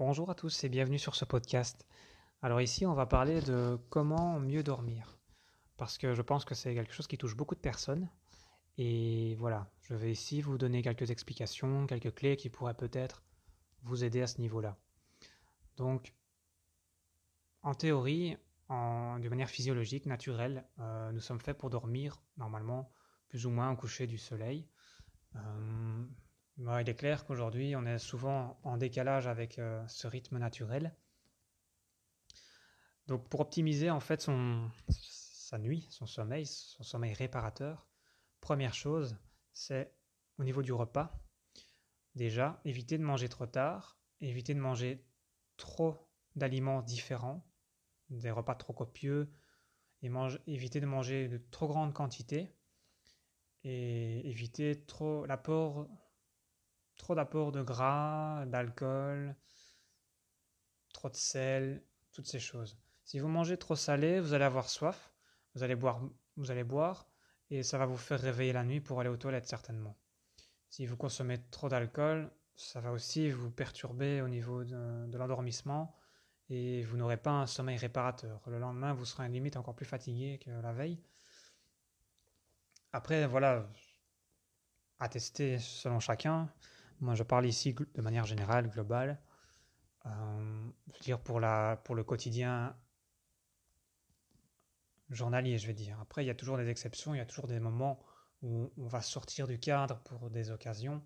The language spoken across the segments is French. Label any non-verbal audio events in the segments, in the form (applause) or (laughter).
Bonjour à tous et bienvenue sur ce podcast. Alors ici, on va parler de comment mieux dormir. Parce que je pense que c'est quelque chose qui touche beaucoup de personnes. Et voilà, je vais ici vous donner quelques explications, quelques clés qui pourraient peut-être vous aider à ce niveau-là. Donc, en théorie, de manière physiologique, naturelle, euh, nous sommes faits pour dormir normalement plus ou moins au coucher du soleil. Euh, il est clair qu'aujourd'hui, on est souvent en décalage avec euh, ce rythme naturel. Donc, pour optimiser en fait son, sa nuit, son sommeil, son sommeil réparateur, première chose, c'est au niveau du repas. Déjà, éviter de manger trop tard, éviter de manger trop d'aliments différents, des repas trop copieux, et éviter de manger de trop grandes quantités, et éviter trop l'apport trop d'apport de gras, d'alcool, trop de sel, toutes ces choses. Si vous mangez trop salé, vous allez avoir soif, vous allez boire, vous allez boire et ça va vous faire réveiller la nuit pour aller aux toilettes certainement. Si vous consommez trop d'alcool, ça va aussi vous perturber au niveau de, l'endormissement et vous n'aurez pas un sommeil réparateur. Le lendemain, vous serez limite encore plus fatigué que la veille. Après, voilà, à tester selon chacun. Moi, je parle ici de manière générale, globale. Euh, je veux dire pour, le quotidien journalier, je vais dire. Après, il y a toujours des exceptions, il y a toujours des moments où on va sortir du cadre pour des occasions.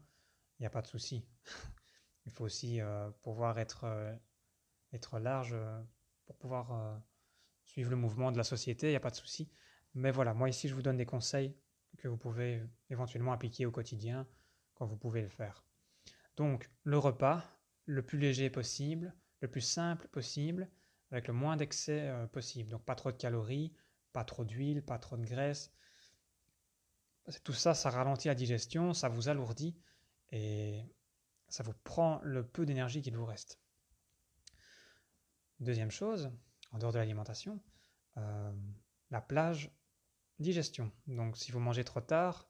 Il n'y a pas de souci. (laughs) il faut aussi euh, pouvoir être, euh, être large pour pouvoir suivre le mouvement de la société, il n'y a pas de souci. Mais voilà, moi ici, je vous donne des conseils que vous pouvez éventuellement appliquer au quotidien quand vous pouvez le faire. Donc le repas le plus léger possible, le plus simple possible, avec le moins d'excès euh, possible. Donc pas trop de calories, pas trop d'huile, pas trop de graisse. Tout ça, ça ralentit la digestion, ça vous alourdit et ça vous prend le peu d'énergie qu'il vous reste. Deuxième chose, en dehors de l'alimentation, euh, la plage digestion. Donc si vous mangez trop tard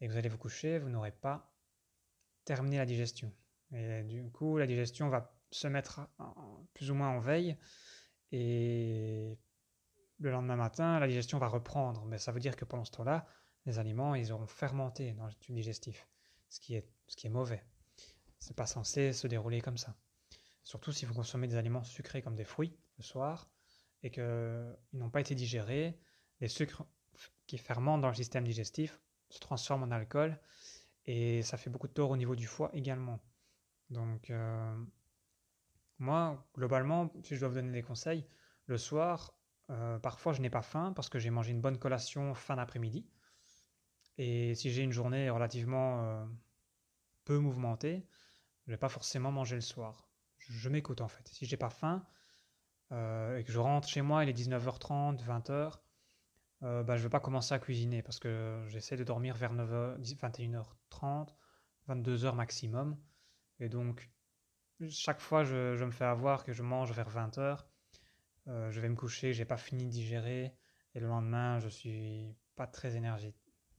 et que vous allez vous coucher, vous n'aurez pas terminer la digestion. Et du coup, la digestion va se mettre plus ou moins en veille et le lendemain matin, la digestion va reprendre. Mais ça veut dire que pendant ce temps-là, les aliments, ils auront fermenté dans le tube digestif, ce qui est, ce qui est mauvais. C'est pas censé se dérouler comme ça. Surtout si vous consommez des aliments sucrés comme des fruits le soir et qu'ils n'ont pas été digérés, les sucres qui fermentent dans le système digestif se transforment en alcool et ça fait beaucoup de tort au niveau du foie également. Donc, euh, moi, globalement, si je dois vous donner des conseils, le soir, euh, parfois je n'ai pas faim parce que j'ai mangé une bonne collation fin d'après-midi. Et si j'ai une journée relativement euh, peu mouvementée, je ne vais pas forcément manger le soir. Je, m'écoute en fait. Si j'ai pas faim et que je rentre chez moi, il est 19h30, 20h, euh, bah, je ne veux pas commencer à cuisiner parce que j'essaie de dormir vers 9h, 21h30, 22h maximum. Et donc, chaque fois, je, je me fais avoir que je mange vers 20h. Euh, je vais me coucher, j'ai pas fini de digérer. Et le lendemain, je suis pas très énergique.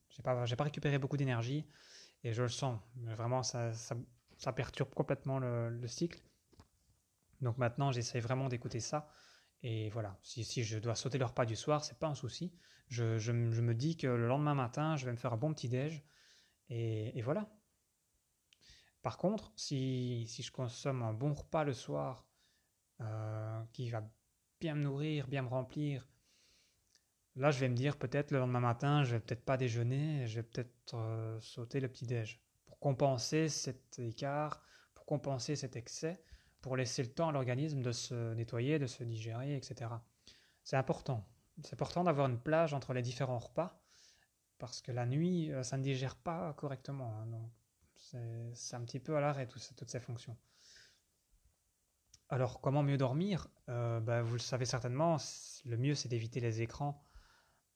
J'ai pas, pas récupéré beaucoup d'énergie et je le sens. Vraiment, ça, ça, ça perturbe complètement le, le cycle. Donc maintenant, j'essaie vraiment d'écouter ça et voilà, si, je dois sauter le repas du soir, c'est pas un souci. Je, me dis que le lendemain matin, je vais me faire un bon petit déj. Et, voilà. Par contre, si, si, je consomme un bon repas le soir, euh, qui va bien me nourrir, bien me remplir, là, je vais me dire peut-être le lendemain matin, je vais peut-être pas déjeuner, je vais peut-être euh, sauter le petit déj pour compenser cet écart, pour compenser cet excès pour laisser le temps à l'organisme de se nettoyer, de se digérer, etc. C'est important. C'est important d'avoir une plage entre les différents repas, parce que la nuit, euh, ça ne digère pas correctement. Hein, donc c'est un petit peu à l'arrêt toutes ces fonctions. Alors, comment mieux dormir? Euh, ben, Vous le savez certainement, le mieux c'est d'éviter les écrans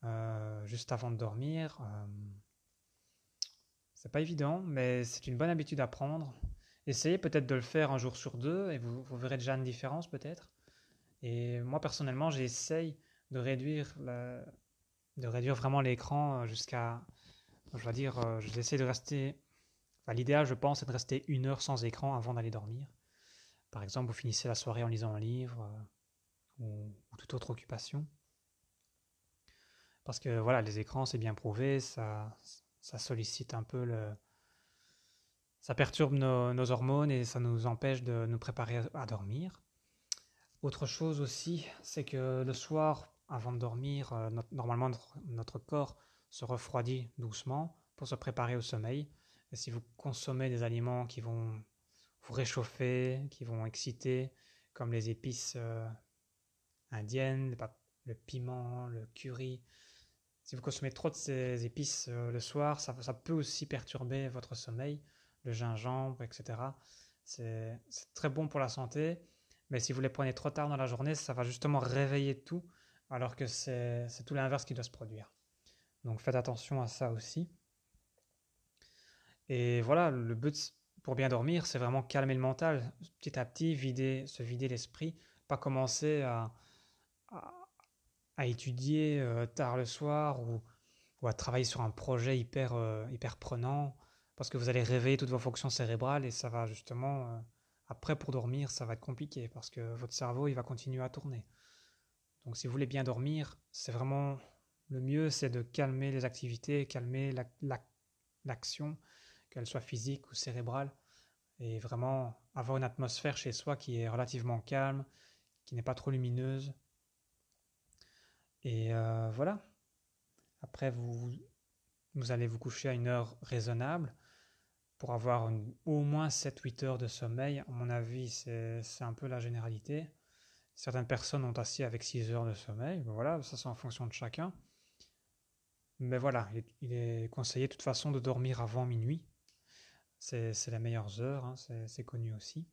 euh, juste avant de dormir. c'est pas évident, mais c'est une bonne habitude à prendre. Essayez peut-être de le faire un jour sur deux et vous, verrez déjà une différence peut-être. Et moi personnellement, j'essaye de réduire, de réduire vraiment l'écran euh, jusqu'à, je vais dire, euh, j'essaie de rester, l'idéal je pense c'est de rester une heure sans écran avant d'aller dormir. Par exemple, vous finissez la soirée en lisant un livre euh, ou, toute autre occupation. Parce que voilà, les écrans, c'est bien prouvé, ça, ça sollicite un peu le. Ça perturbe nos, hormones et ça nous empêche de nous préparer à dormir. Autre chose aussi, c'est que le soir, avant de dormir, euh, normalement notre corps se refroidit doucement pour se préparer au sommeil. Et si vous consommez des aliments qui vont vous réchauffer, qui vont exciter, comme les épices euh, indiennes, le, piment, le curry, si vous consommez trop de ces épices euh, le soir, ça, peut aussi perturber votre sommeil, le gingembre, etc. C'est très bon pour la santé, mais si vous les prenez trop tard dans la journée, ça va justement réveiller tout, alors que c'est tout l'inverse qui doit se produire. Donc faites attention à ça aussi. Et voilà, le but pour bien dormir, c'est vraiment calmer le mental, petit à petit, vider, se vider l'esprit, pas commencer à, étudier euh, tard le soir ou, ou, à travailler sur un projet hyper, euh, hyper prenant, parce que vous allez réveiller toutes vos fonctions cérébrales et ça va justement, euh, après pour dormir, ça va être compliqué, parce que votre cerveau, il va continuer à tourner. Donc si vous voulez bien dormir, c'est vraiment le mieux, c'est de calmer les activités, calmer l'action, qu'elle soit physique ou cérébrale, et vraiment avoir une atmosphère chez soi qui est relativement calme, qui n'est pas trop lumineuse. Et euh, voilà. Après, vous, vous allez vous coucher à une heure raisonnable pour avoir au moins 7-8 heures de sommeil. À mon avis, c'est un peu la généralité. Certaines personnes ont assis avec 6 heures de sommeil. Voilà, ça c'est en fonction de chacun. Mais voilà, il est conseillé de toute façon de dormir avant minuit. C'est les meilleures heures, hein, c'est connu aussi.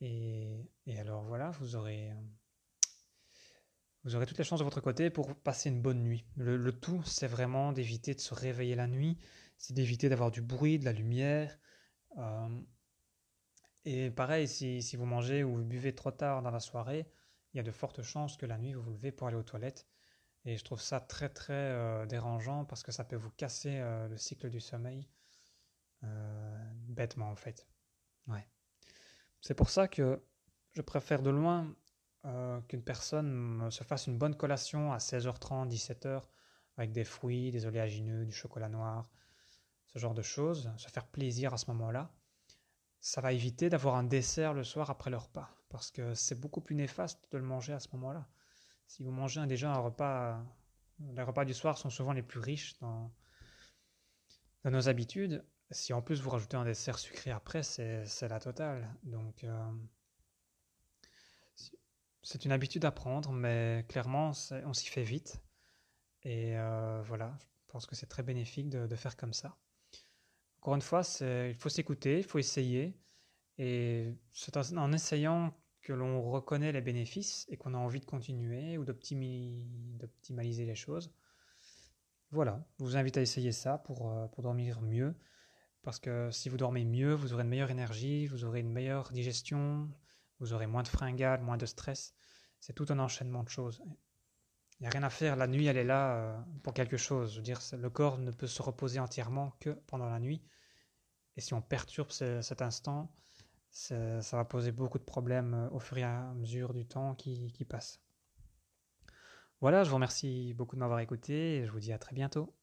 Et, alors voilà, vous aurez toutes les chances de votre côté pour passer une bonne nuit. Le, tout, c'est vraiment d'éviter de se réveiller la nuit, c'est d'éviter d'avoir du bruit, de la lumière. Euh, et pareil, si, si, vous mangez ou vous buvez trop tard dans la soirée, il y a de fortes chances que la nuit vous vous levez pour aller aux toilettes et je trouve ça très très euh, dérangeant parce que ça peut vous casser euh, le cycle du sommeil bêtement en fait. Ouais. C'est pour ça que je préfère de loin qu'une personne se fasse une bonne collation à 16h30, 17h avec des fruits, des oléagineux, du chocolat noir, ce genre de choses, se faire plaisir à ce moment-là. Ça va éviter d'avoir un dessert le soir après le repas parce que c'est beaucoup plus néfaste de le manger à ce moment-là si vous mangez déjà un repas, les repas du soir sont souvent les plus riches dans, nos habitudes. Si en plus vous rajoutez un dessert sucré après, c'est la totale. Donc, euh, c'est une habitude à prendre, mais clairement, on s'y fait vite. Et euh, voilà, je pense que c'est très bénéfique de, de, faire comme ça. Encore une fois, il faut s'écouter, il faut essayer. Et c'est en essayant que l'on reconnaît les bénéfices et qu'on a envie de continuer ou d'optimaliser les choses. Voilà, je vous invite à essayer ça pour, euh, pour dormir mieux. Parce que si vous dormez mieux, vous aurez une meilleure énergie, vous aurez une meilleure digestion, vous aurez moins de fringales, moins de stress. C'est tout un enchaînement de choses. Il n'y a rien à faire, la nuit elle est là euh, pour quelque chose. Dire, le corps ne peut se reposer entièrement que pendant la nuit. Et si on perturbe cet instant, ça, va poser beaucoup de problèmes euh, au fur et à mesure du temps qui, qui passe. Voilà, je vous remercie beaucoup de m'avoir écouté et je vous dis à très bientôt.